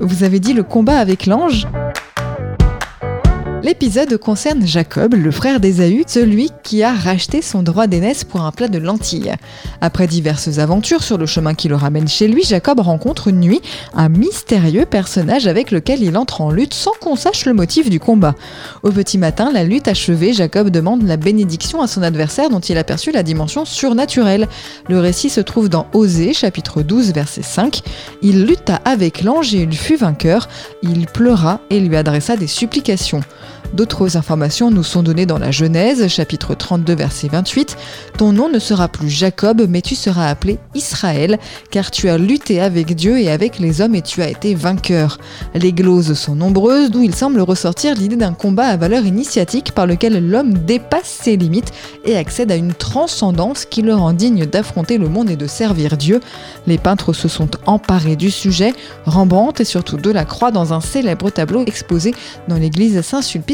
Vous avez dit le combat avec l'ange L'épisode concerne Jacob, le frère d'Ésaü, celui qui a racheté son droit d'aînesse pour un plat de lentilles. Après diverses aventures sur le chemin qui le ramène chez lui, Jacob rencontre une nuit un mystérieux personnage avec lequel il entre en lutte sans qu'on sache le motif du combat. Au petit matin, la lutte achevée, Jacob demande la bénédiction à son adversaire dont il aperçut la dimension surnaturelle. Le récit se trouve dans Osée, chapitre 12, verset 5. Il lutta avec l'ange et il fut vainqueur. Il pleura et lui adressa des supplications. D'autres informations nous sont données dans la Genèse, chapitre 32, verset 28. Ton nom ne sera plus Jacob, mais tu seras appelé Israël, car tu as lutté avec Dieu et avec les hommes et tu as été vainqueur. Les gloses sont nombreuses, d'où il semble ressortir l'idée d'un combat à valeur initiatique par lequel l'homme dépasse ses limites et accède à une transcendance qui le rend digne d'affronter le monde et de servir Dieu. Les peintres se sont emparés du sujet, Rembrandt et surtout Delacroix dans un célèbre tableau exposé dans l'église Saint-Sulpice